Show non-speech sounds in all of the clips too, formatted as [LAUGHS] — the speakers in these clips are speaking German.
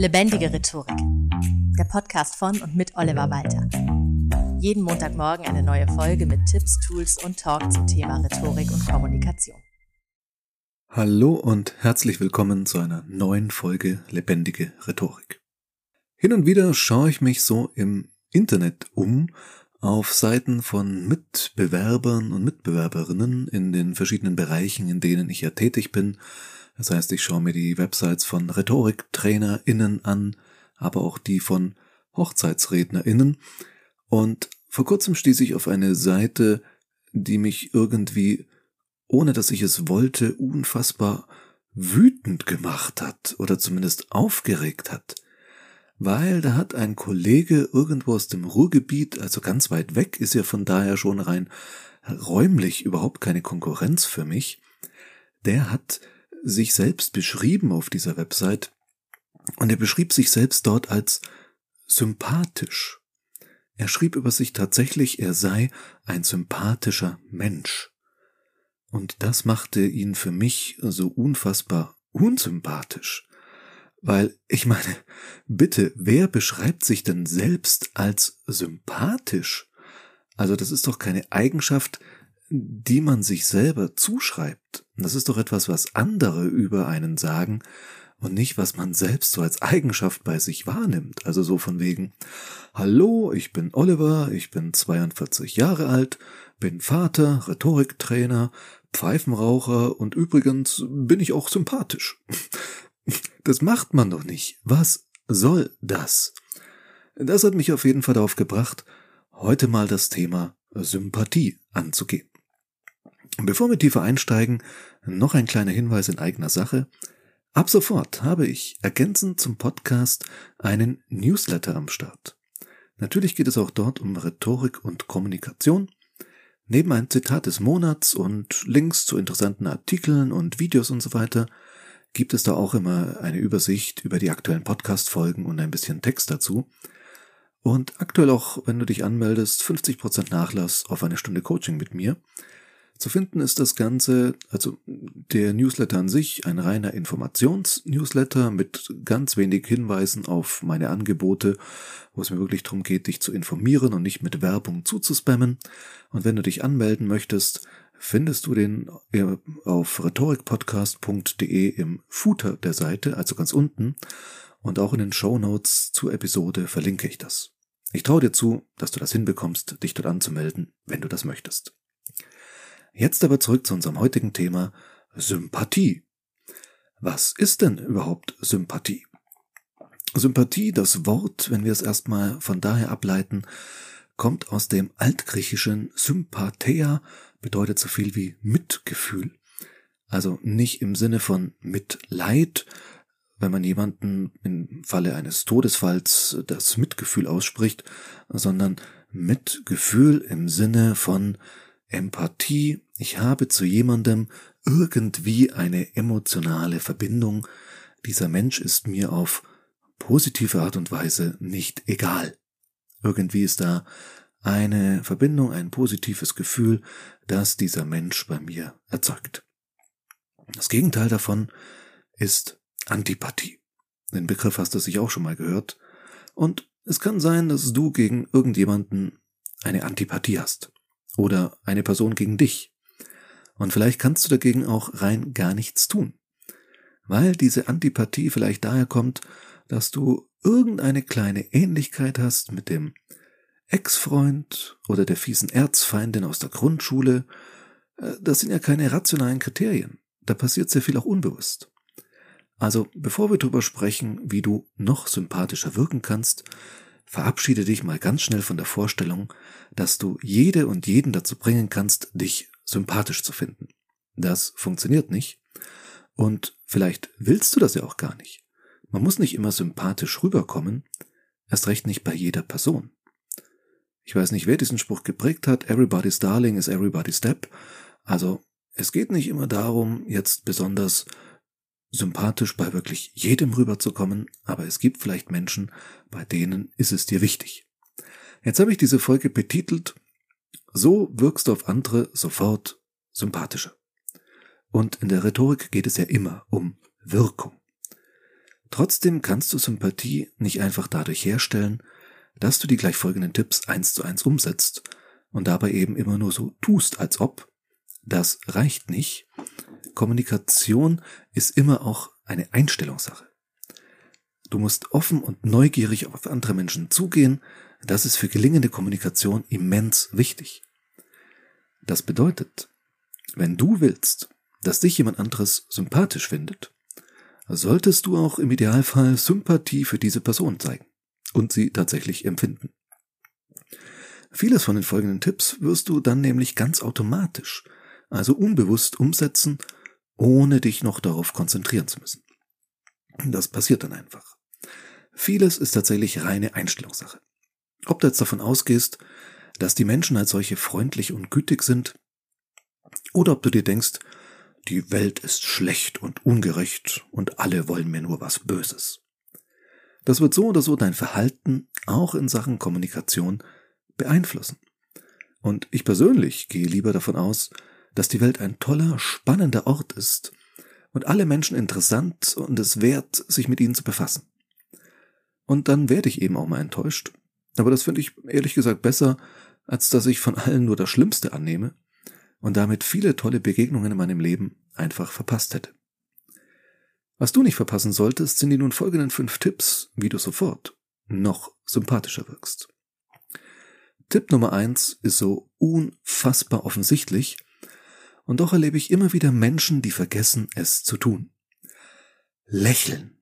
Lebendige Rhetorik. Der Podcast von und mit Oliver Walter. Jeden Montagmorgen eine neue Folge mit Tipps, Tools und Talk zum Thema Rhetorik und Kommunikation. Hallo und herzlich willkommen zu einer neuen Folge Lebendige Rhetorik. Hin und wieder schaue ich mich so im Internet um auf Seiten von Mitbewerbern und Mitbewerberinnen in den verschiedenen Bereichen, in denen ich ja tätig bin. Das heißt, ich schaue mir die Websites von RhetoriktrainerInnen an, aber auch die von HochzeitsrednerInnen. Und vor kurzem stieß ich auf eine Seite, die mich irgendwie, ohne dass ich es wollte, unfassbar wütend gemacht hat oder zumindest aufgeregt hat weil da hat ein Kollege irgendwo aus dem Ruhrgebiet, also ganz weit weg, ist ja von daher schon rein räumlich überhaupt keine Konkurrenz für mich, der hat sich selbst beschrieben auf dieser Website und er beschrieb sich selbst dort als sympathisch. Er schrieb über sich tatsächlich, er sei ein sympathischer Mensch. Und das machte ihn für mich so unfassbar unsympathisch. Weil, ich meine, bitte, wer beschreibt sich denn selbst als sympathisch? Also das ist doch keine Eigenschaft, die man sich selber zuschreibt. Das ist doch etwas, was andere über einen sagen und nicht, was man selbst so als Eigenschaft bei sich wahrnimmt. Also so von wegen, hallo, ich bin Oliver, ich bin 42 Jahre alt, bin Vater, Rhetoriktrainer, Pfeifenraucher und übrigens bin ich auch sympathisch. [LAUGHS] Das macht man doch nicht. Was soll das? Das hat mich auf jeden Fall darauf gebracht, heute mal das Thema Sympathie anzugehen. Bevor wir tiefer einsteigen, noch ein kleiner Hinweis in eigener Sache. Ab sofort habe ich ergänzend zum Podcast einen Newsletter am Start. Natürlich geht es auch dort um Rhetorik und Kommunikation. Neben ein Zitat des Monats und Links zu interessanten Artikeln und Videos und so weiter gibt es da auch immer eine Übersicht über die aktuellen Podcast-Folgen und ein bisschen Text dazu. Und aktuell auch, wenn du dich anmeldest, 50% Nachlass auf eine Stunde Coaching mit mir. Zu finden ist das Ganze, also der Newsletter an sich, ein reiner Informations-Newsletter mit ganz wenig Hinweisen auf meine Angebote, wo es mir wirklich darum geht, dich zu informieren und nicht mit Werbung zuzuspammen. Und wenn du dich anmelden möchtest, findest du den äh, auf rhetorikpodcast.de im Footer der Seite, also ganz unten, und auch in den Show Notes zur Episode verlinke ich das. Ich traue dir zu, dass du das hinbekommst, dich dort anzumelden, wenn du das möchtest. Jetzt aber zurück zu unserem heutigen Thema Sympathie. Was ist denn überhaupt Sympathie? Sympathie, das Wort, wenn wir es erstmal von daher ableiten, kommt aus dem altgriechischen Sympathia, bedeutet so viel wie Mitgefühl. Also nicht im Sinne von Mitleid, wenn man jemanden im Falle eines Todesfalls das Mitgefühl ausspricht, sondern Mitgefühl im Sinne von Empathie. Ich habe zu jemandem irgendwie eine emotionale Verbindung. Dieser Mensch ist mir auf positive Art und Weise nicht egal. Irgendwie ist da eine Verbindung, ein positives Gefühl, das dieser Mensch bei mir erzeugt. Das Gegenteil davon ist Antipathie. Den Begriff hast du sich auch schon mal gehört. Und es kann sein, dass du gegen irgendjemanden eine Antipathie hast. Oder eine Person gegen dich. Und vielleicht kannst du dagegen auch rein gar nichts tun. Weil diese Antipathie vielleicht daher kommt, dass du irgendeine kleine Ähnlichkeit hast mit dem Ex-Freund oder der fiesen Erzfeindin aus der Grundschule, äh, das sind ja keine rationalen Kriterien. Da passiert sehr viel auch unbewusst. Also, bevor wir darüber sprechen, wie du noch sympathischer wirken kannst, verabschiede dich mal ganz schnell von der Vorstellung, dass du jede und jeden dazu bringen kannst, dich sympathisch zu finden. Das funktioniert nicht. Und vielleicht willst du das ja auch gar nicht. Man muss nicht immer sympathisch rüberkommen, erst recht nicht bei jeder Person. Ich weiß nicht, wer diesen Spruch geprägt hat. Everybody's Darling is everybody's Step. Also, es geht nicht immer darum, jetzt besonders sympathisch bei wirklich jedem rüberzukommen, aber es gibt vielleicht Menschen, bei denen ist es dir wichtig. Jetzt habe ich diese Folge betitelt, so wirkst du auf andere sofort sympathischer. Und in der Rhetorik geht es ja immer um Wirkung. Trotzdem kannst du Sympathie nicht einfach dadurch herstellen, dass du die gleich folgenden Tipps eins zu eins umsetzt und dabei eben immer nur so tust, als ob. Das reicht nicht. Kommunikation ist immer auch eine Einstellungssache. Du musst offen und neugierig auf andere Menschen zugehen. Das ist für gelingende Kommunikation immens wichtig. Das bedeutet, wenn du willst, dass dich jemand anderes sympathisch findet, solltest du auch im Idealfall Sympathie für diese Person zeigen und sie tatsächlich empfinden. Vieles von den folgenden Tipps wirst du dann nämlich ganz automatisch, also unbewusst umsetzen, ohne dich noch darauf konzentrieren zu müssen. Das passiert dann einfach. Vieles ist tatsächlich reine Einstellungssache. Ob du jetzt davon ausgehst, dass die Menschen als solche freundlich und gütig sind, oder ob du dir denkst, die Welt ist schlecht und ungerecht und alle wollen mir nur was Böses. Das wird so oder so dein Verhalten auch in Sachen Kommunikation beeinflussen. Und ich persönlich gehe lieber davon aus, dass die Welt ein toller, spannender Ort ist und alle Menschen interessant und es wert, sich mit ihnen zu befassen. Und dann werde ich eben auch mal enttäuscht. Aber das finde ich ehrlich gesagt besser, als dass ich von allen nur das Schlimmste annehme und damit viele tolle Begegnungen in meinem Leben einfach verpasst hätte. Was du nicht verpassen solltest, sind die nun folgenden fünf Tipps, wie du sofort noch sympathischer wirkst. Tipp Nummer eins ist so unfassbar offensichtlich, und doch erlebe ich immer wieder Menschen, die vergessen, es zu tun. Lächeln.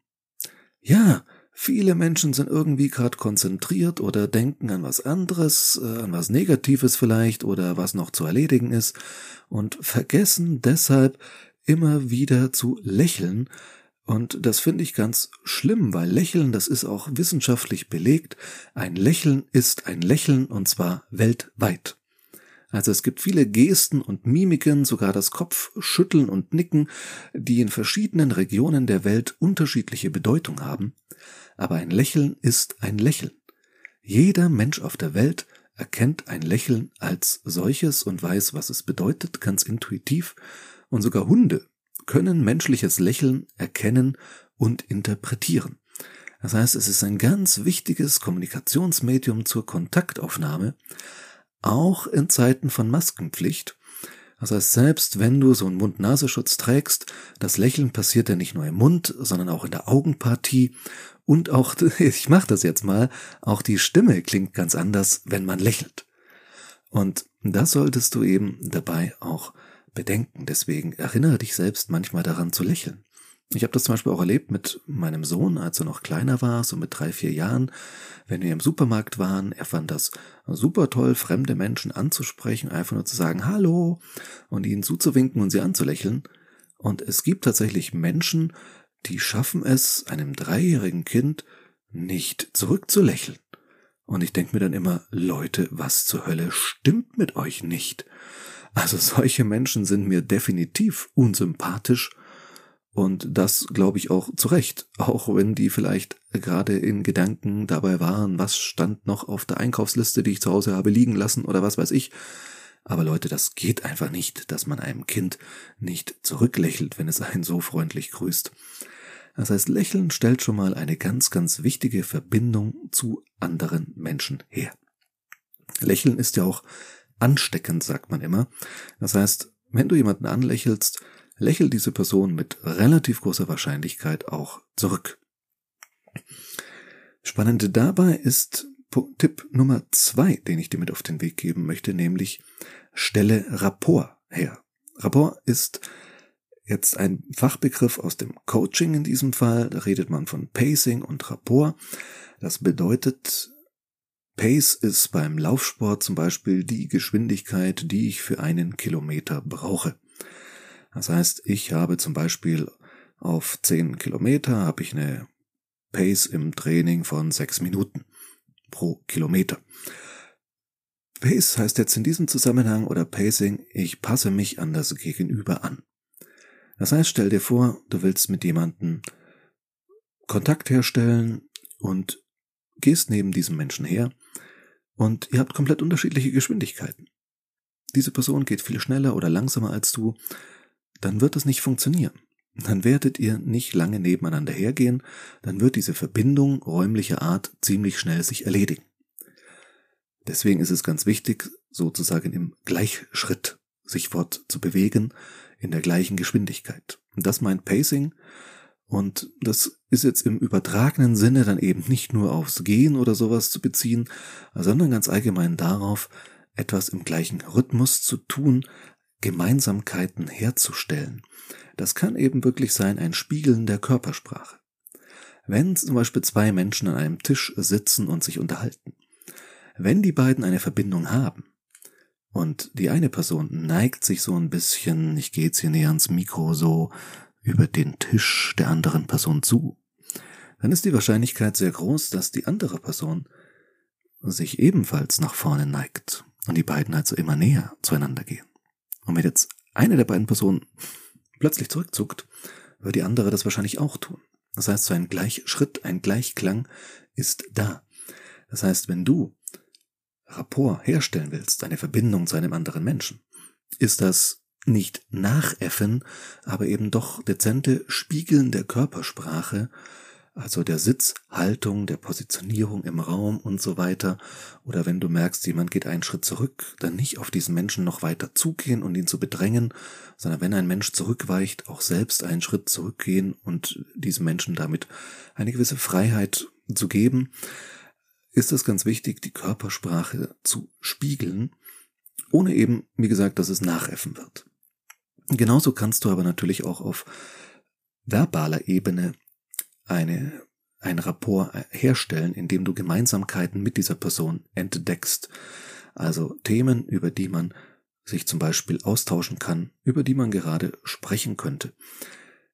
Ja, viele Menschen sind irgendwie gerade konzentriert oder denken an was anderes, äh, an was Negatives vielleicht oder was noch zu erledigen ist und vergessen deshalb immer wieder zu lächeln. Und das finde ich ganz schlimm, weil Lächeln, das ist auch wissenschaftlich belegt. Ein Lächeln ist ein Lächeln und zwar weltweit. Also es gibt viele Gesten und Mimiken, sogar das Kopfschütteln und Nicken, die in verschiedenen Regionen der Welt unterschiedliche Bedeutung haben. Aber ein Lächeln ist ein Lächeln. Jeder Mensch auf der Welt erkennt ein Lächeln als solches und weiß, was es bedeutet, ganz intuitiv. Und sogar Hunde können menschliches Lächeln erkennen und interpretieren. Das heißt, es ist ein ganz wichtiges Kommunikationsmedium zur Kontaktaufnahme, auch in Zeiten von Maskenpflicht. Das heißt, selbst wenn du so einen Mund-Nasenschutz trägst, das Lächeln passiert ja nicht nur im Mund, sondern auch in der Augenpartie und auch, [LAUGHS] ich mache das jetzt mal, auch die Stimme klingt ganz anders, wenn man lächelt. Und das solltest du eben dabei auch bedenken. Deswegen erinnere dich selbst manchmal daran zu lächeln. Ich habe das zum Beispiel auch erlebt mit meinem Sohn, als er noch kleiner war, so mit drei, vier Jahren. Wenn wir im Supermarkt waren, er fand das super toll, fremde Menschen anzusprechen, einfach nur zu sagen Hallo und ihnen zuzuwinken und sie anzulächeln. Und es gibt tatsächlich Menschen, die schaffen es, einem dreijährigen Kind nicht zurückzulächeln. Und ich denke mir dann immer, Leute, was zur Hölle stimmt mit euch nicht? Also solche Menschen sind mir definitiv unsympathisch und das glaube ich auch zu Recht, auch wenn die vielleicht gerade in Gedanken dabei waren, was stand noch auf der Einkaufsliste, die ich zu Hause habe liegen lassen oder was weiß ich. Aber Leute, das geht einfach nicht, dass man einem Kind nicht zurücklächelt, wenn es einen so freundlich grüßt. Das heißt, Lächeln stellt schon mal eine ganz, ganz wichtige Verbindung zu anderen Menschen her. Lächeln ist ja auch ansteckend, sagt man immer. Das heißt, wenn du jemanden anlächelst, lächelt diese Person mit relativ großer Wahrscheinlichkeit auch zurück. Spannende dabei ist Tipp Nummer zwei, den ich dir mit auf den Weg geben möchte, nämlich stelle Rapport her. Rapport ist jetzt ein Fachbegriff aus dem Coaching in diesem Fall. Da redet man von Pacing und Rapport. Das bedeutet, Pace ist beim Laufsport zum Beispiel die Geschwindigkeit, die ich für einen Kilometer brauche. Das heißt, ich habe zum Beispiel auf 10 Kilometer habe ich eine Pace im Training von 6 Minuten pro Kilometer. Pace heißt jetzt in diesem Zusammenhang oder Pacing, ich passe mich an das Gegenüber an. Das heißt, stell dir vor, du willst mit jemandem Kontakt herstellen und gehst neben diesem Menschen her und ihr habt komplett unterschiedliche Geschwindigkeiten. Diese Person geht viel schneller oder langsamer als du dann wird es nicht funktionieren. dann werdet ihr nicht lange nebeneinander hergehen, dann wird diese Verbindung räumlicher Art ziemlich schnell sich erledigen. Deswegen ist es ganz wichtig, sozusagen im Gleichschritt sich fort zu bewegen, in der gleichen Geschwindigkeit. Und das meint Pacing. Und das ist jetzt im übertragenen Sinne dann eben nicht nur aufs Gehen oder sowas zu beziehen, sondern ganz allgemein darauf, etwas im gleichen Rhythmus zu tun, Gemeinsamkeiten herzustellen. Das kann eben wirklich sein ein Spiegeln der Körpersprache. Wenn zum Beispiel zwei Menschen an einem Tisch sitzen und sich unterhalten, wenn die beiden eine Verbindung haben und die eine Person neigt sich so ein bisschen, ich gehe jetzt hier näher ans Mikro, so über den Tisch der anderen Person zu, dann ist die Wahrscheinlichkeit sehr groß, dass die andere Person sich ebenfalls nach vorne neigt und die beiden also immer näher zueinander gehen. Und wenn jetzt eine der beiden Personen plötzlich zurückzuckt, wird die andere das wahrscheinlich auch tun. Das heißt, so ein Gleichschritt, ein Gleichklang ist da. Das heißt, wenn du Rapport herstellen willst, eine Verbindung zu einem anderen Menschen, ist das nicht nachäffen, aber eben doch dezente Spiegeln der Körpersprache also der Sitzhaltung, der Positionierung im Raum und so weiter. Oder wenn du merkst, jemand geht einen Schritt zurück, dann nicht auf diesen Menschen noch weiter zugehen und ihn zu bedrängen, sondern wenn ein Mensch zurückweicht, auch selbst einen Schritt zurückgehen und diesem Menschen damit eine gewisse Freiheit zu geben, ist es ganz wichtig, die Körpersprache zu spiegeln, ohne eben, wie gesagt, dass es nachäffen wird. Genauso kannst du aber natürlich auch auf verbaler Ebene eine, ein Rapport herstellen, indem du Gemeinsamkeiten mit dieser Person entdeckst. Also Themen, über die man sich zum Beispiel austauschen kann, über die man gerade sprechen könnte.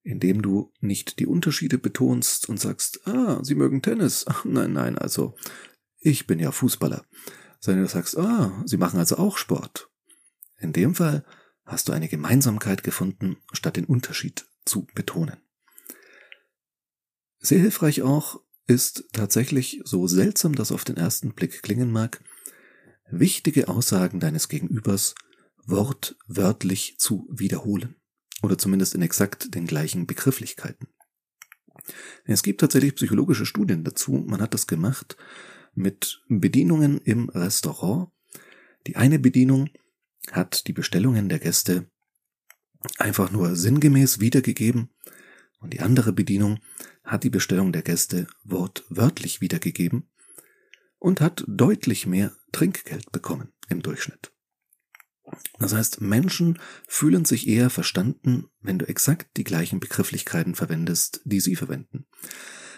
Indem du nicht die Unterschiede betonst und sagst, ah, sie mögen Tennis. [LAUGHS] Nein, nein, also ich bin ja Fußballer. Sondern du sagst, ah, sie machen also auch Sport. In dem Fall hast du eine Gemeinsamkeit gefunden, statt den Unterschied zu betonen. Sehr hilfreich auch ist tatsächlich, so seltsam das auf den ersten Blick klingen mag, wichtige Aussagen deines Gegenübers wortwörtlich zu wiederholen oder zumindest in exakt den gleichen Begrifflichkeiten. Es gibt tatsächlich psychologische Studien dazu. Man hat das gemacht mit Bedienungen im Restaurant. Die eine Bedienung hat die Bestellungen der Gäste einfach nur sinngemäß wiedergegeben und die andere Bedienung hat die Bestellung der Gäste wortwörtlich wiedergegeben und hat deutlich mehr Trinkgeld bekommen im Durchschnitt. Das heißt, Menschen fühlen sich eher verstanden, wenn du exakt die gleichen Begrifflichkeiten verwendest, die sie verwenden.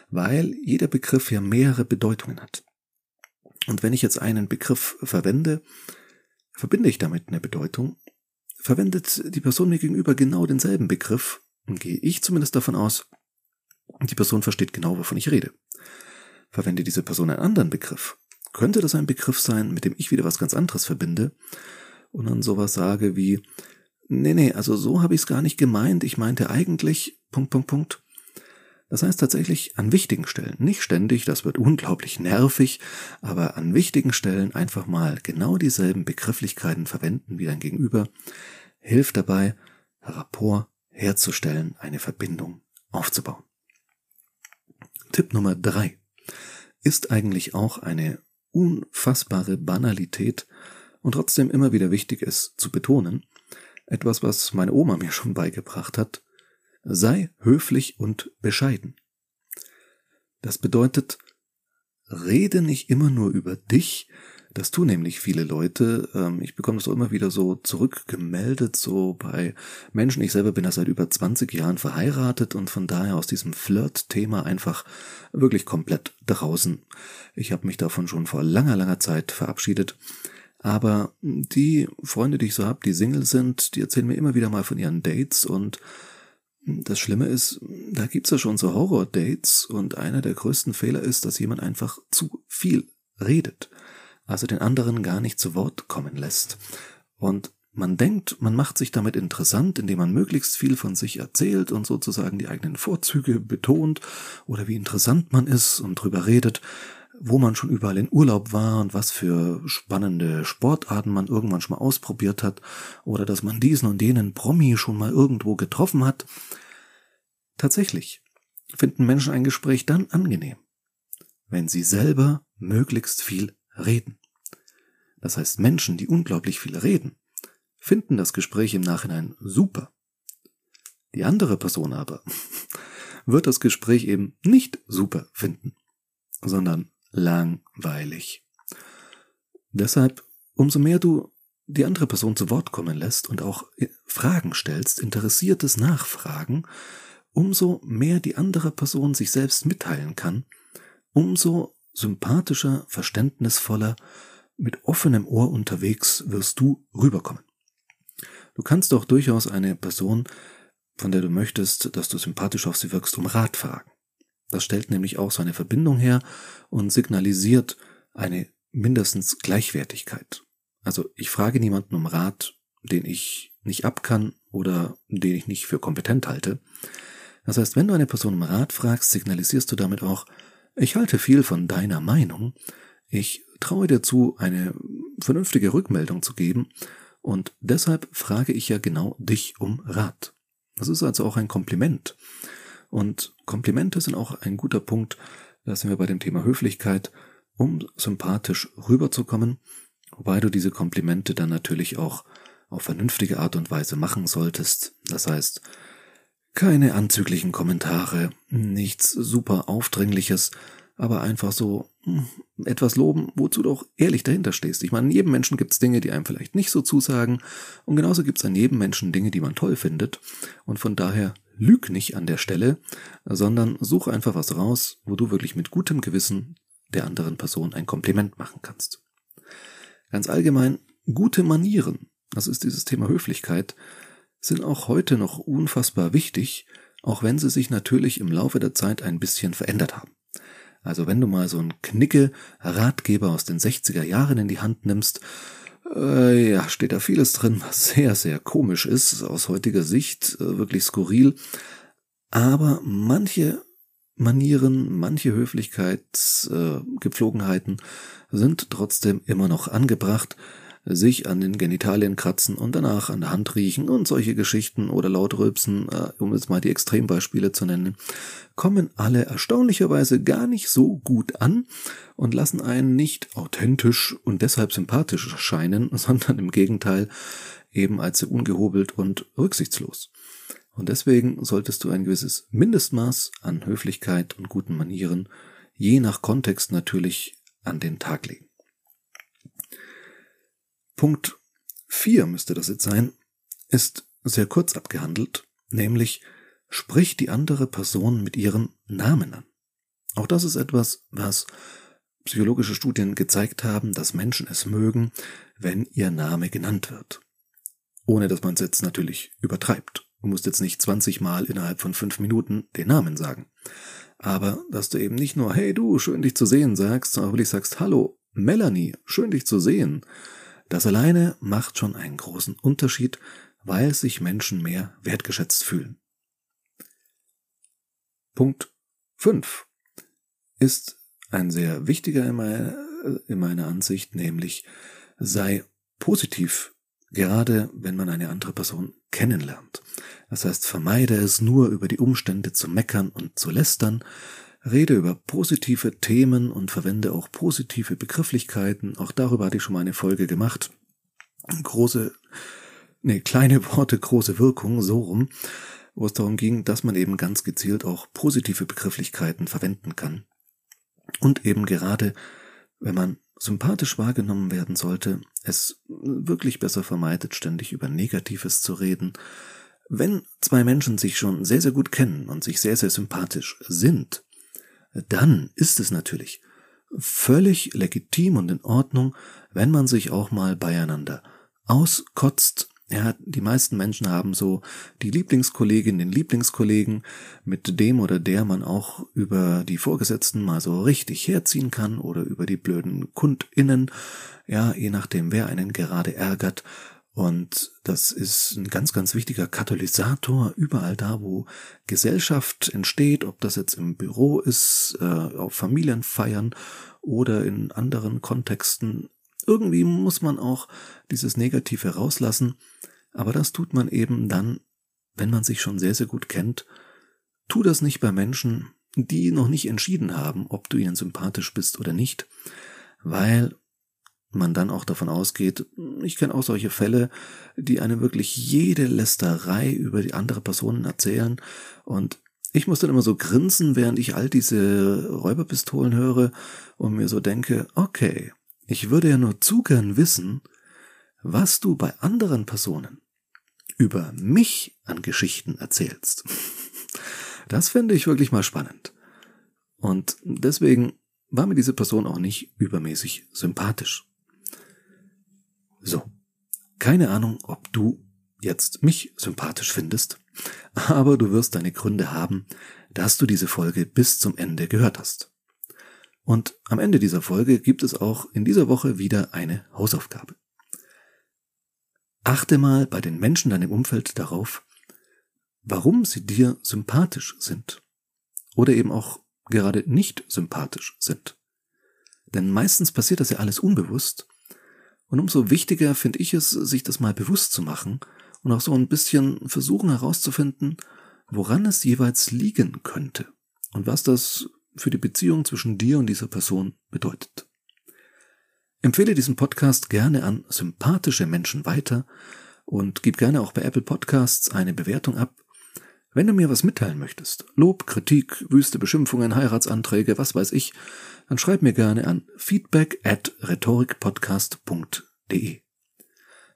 Weil jeder Begriff ja mehrere Bedeutungen hat. Und wenn ich jetzt einen Begriff verwende, verbinde ich damit eine Bedeutung, verwendet die Person mir gegenüber genau denselben Begriff, gehe ich zumindest davon aus, die Person versteht genau, wovon ich rede. Verwende diese Person einen anderen Begriff, könnte das ein Begriff sein, mit dem ich wieder was ganz anderes verbinde und dann sowas sage wie, nee, nee, also so habe ich es gar nicht gemeint, ich meinte eigentlich, Punkt, Punkt, Punkt. Das heißt tatsächlich an wichtigen Stellen, nicht ständig, das wird unglaublich nervig, aber an wichtigen Stellen einfach mal genau dieselben Begrifflichkeiten verwenden wie dein Gegenüber, hilft dabei, Rapport herzustellen, eine Verbindung aufzubauen. Tipp Nummer drei ist eigentlich auch eine unfassbare Banalität und trotzdem immer wieder wichtig ist zu betonen. Etwas, was meine Oma mir schon beigebracht hat. Sei höflich und bescheiden. Das bedeutet, rede nicht immer nur über dich, das tun nämlich viele Leute. Ähm, ich bekomme das auch immer wieder so zurückgemeldet, so bei Menschen. Ich selber bin da seit über 20 Jahren verheiratet und von daher aus diesem Flirt-Thema einfach wirklich komplett draußen. Ich habe mich davon schon vor langer, langer Zeit verabschiedet. Aber die Freunde, die ich so habe, die Single sind, die erzählen mir immer wieder mal von ihren Dates und das Schlimme ist, da gibt's ja schon so Horror-Dates und einer der größten Fehler ist, dass jemand einfach zu viel redet also den anderen gar nicht zu Wort kommen lässt. Und man denkt, man macht sich damit interessant, indem man möglichst viel von sich erzählt und sozusagen die eigenen Vorzüge betont oder wie interessant man ist und drüber redet, wo man schon überall in Urlaub war und was für spannende Sportarten man irgendwann schon mal ausprobiert hat oder dass man diesen und jenen Promi schon mal irgendwo getroffen hat. Tatsächlich finden Menschen ein Gespräch dann angenehm, wenn sie selber möglichst viel reden. Das heißt, Menschen, die unglaublich viel reden, finden das Gespräch im Nachhinein super. Die andere Person aber [LAUGHS] wird das Gespräch eben nicht super finden, sondern langweilig. Deshalb, umso mehr du die andere Person zu Wort kommen lässt und auch Fragen stellst, interessiertes Nachfragen, umso mehr die andere Person sich selbst mitteilen kann, umso sympathischer, verständnisvoller, mit offenem Ohr unterwegs wirst du rüberkommen. Du kannst doch durchaus eine Person, von der du möchtest, dass du sympathisch auf sie wirkst, um Rat fragen. Das stellt nämlich auch so eine Verbindung her und signalisiert eine mindestens Gleichwertigkeit. Also ich frage niemanden um Rat, den ich nicht abkann oder den ich nicht für kompetent halte. Das heißt, wenn du eine Person um Rat fragst, signalisierst du damit auch, ich halte viel von deiner Meinung, ich traue dir zu, eine vernünftige Rückmeldung zu geben, und deshalb frage ich ja genau dich um Rat. Das ist also auch ein Kompliment. Und Komplimente sind auch ein guter Punkt, da sind wir bei dem Thema Höflichkeit, um sympathisch rüberzukommen, wobei du diese Komplimente dann natürlich auch auf vernünftige Art und Weise machen solltest. Das heißt, keine anzüglichen Kommentare, nichts super Aufdringliches, aber einfach so hm, etwas loben, wozu du auch ehrlich dahinter stehst. Ich meine, in jedem Menschen gibt es Dinge, die einem vielleicht nicht so zusagen und genauso gibt es an jedem Menschen Dinge, die man toll findet und von daher lüg nicht an der Stelle, sondern such einfach was raus, wo du wirklich mit gutem Gewissen der anderen Person ein Kompliment machen kannst. Ganz allgemein, gute Manieren, das ist dieses Thema Höflichkeit, sind auch heute noch unfassbar wichtig, auch wenn sie sich natürlich im Laufe der Zeit ein bisschen verändert haben. Also wenn du mal so einen Knicke Ratgeber aus den 60er Jahren in die Hand nimmst, äh, ja, steht da vieles drin, was sehr, sehr komisch ist, aus heutiger Sicht äh, wirklich skurril. Aber manche Manieren, manche Höflichkeitsgepflogenheiten äh, sind trotzdem immer noch angebracht sich an den Genitalien kratzen und danach an der Hand riechen und solche Geschichten oder laut rülpsen, äh, um jetzt mal die Extrembeispiele zu nennen, kommen alle erstaunlicherweise gar nicht so gut an und lassen einen nicht authentisch und deshalb sympathisch erscheinen, [LAUGHS] sondern im Gegenteil eben als ungehobelt und rücksichtslos. Und deswegen solltest du ein gewisses Mindestmaß an Höflichkeit und guten Manieren, je nach Kontext natürlich, an den Tag legen. Punkt 4 müsste das jetzt sein, ist sehr kurz abgehandelt, nämlich sprich die andere Person mit ihrem Namen an. Auch das ist etwas, was psychologische Studien gezeigt haben, dass Menschen es mögen, wenn ihr Name genannt wird. Ohne dass man es jetzt natürlich übertreibt. Du musst jetzt nicht 20 Mal innerhalb von fünf Minuten den Namen sagen. Aber dass du eben nicht nur, hey du, schön dich zu sehen sagst, sondern wirklich sagst, hallo, Melanie, schön dich zu sehen. Das alleine macht schon einen großen Unterschied, weil sich Menschen mehr wertgeschätzt fühlen. Punkt 5 ist ein sehr wichtiger in meiner, in meiner Ansicht, nämlich sei positiv, gerade wenn man eine andere Person kennenlernt. Das heißt, vermeide es nur über die Umstände zu meckern und zu lästern, Rede über positive Themen und verwende auch positive Begrifflichkeiten. Auch darüber hatte ich schon mal eine Folge gemacht. Große, nee, kleine Worte, große Wirkung, so rum, wo es darum ging, dass man eben ganz gezielt auch positive Begrifflichkeiten verwenden kann. Und eben gerade, wenn man sympathisch wahrgenommen werden sollte, es wirklich besser vermeidet, ständig über Negatives zu reden. Wenn zwei Menschen sich schon sehr, sehr gut kennen und sich sehr, sehr sympathisch sind, dann ist es natürlich völlig legitim und in Ordnung, wenn man sich auch mal beieinander auskotzt. Ja, die meisten Menschen haben so die Lieblingskollegin, den Lieblingskollegen, mit dem oder der man auch über die Vorgesetzten mal so richtig herziehen kann oder über die blöden KundInnen, ja, je nachdem, wer einen gerade ärgert. Und das ist ein ganz, ganz wichtiger Katalysator überall da, wo Gesellschaft entsteht, ob das jetzt im Büro ist, äh, auf Familienfeiern oder in anderen Kontexten. Irgendwie muss man auch dieses Negative rauslassen, aber das tut man eben dann, wenn man sich schon sehr, sehr gut kennt tu das nicht bei Menschen, die noch nicht entschieden haben, ob du ihnen sympathisch bist oder nicht, weil man dann auch davon ausgeht, ich kenne auch solche Fälle, die einem wirklich jede Lästerei über die andere Personen erzählen und ich muss dann immer so grinsen, während ich all diese Räuberpistolen höre und mir so denke, okay, ich würde ja nur zu gern wissen, was du bei anderen Personen über mich an Geschichten erzählst. [LAUGHS] Das finde ich wirklich mal spannend. Und deswegen war mir diese Person auch nicht übermäßig sympathisch. So, keine Ahnung, ob du jetzt mich sympathisch findest, aber du wirst deine Gründe haben, dass du diese Folge bis zum Ende gehört hast. Und am Ende dieser Folge gibt es auch in dieser Woche wieder eine Hausaufgabe. Achte mal bei den Menschen in deinem Umfeld darauf, warum sie dir sympathisch sind. Oder eben auch gerade nicht sympathisch sind. Denn meistens passiert das ja alles unbewusst. Und umso wichtiger finde ich es, sich das mal bewusst zu machen und auch so ein bisschen versuchen herauszufinden, woran es jeweils liegen könnte und was das für die Beziehung zwischen dir und dieser Person bedeutet. Empfehle diesen Podcast gerne an sympathische Menschen weiter und gib gerne auch bei Apple Podcasts eine Bewertung ab. Wenn du mir was mitteilen möchtest, Lob, Kritik, wüste Beschimpfungen, Heiratsanträge, was weiß ich, dann schreib mir gerne an feedback at rhetorikpodcast.de.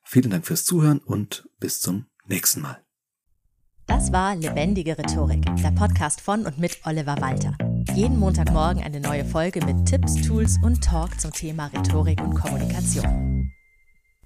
Vielen Dank fürs Zuhören und bis zum nächsten Mal. Das war Lebendige Rhetorik, der Podcast von und mit Oliver Walter. Jeden Montagmorgen eine neue Folge mit Tipps, Tools und Talk zum Thema Rhetorik und Kommunikation.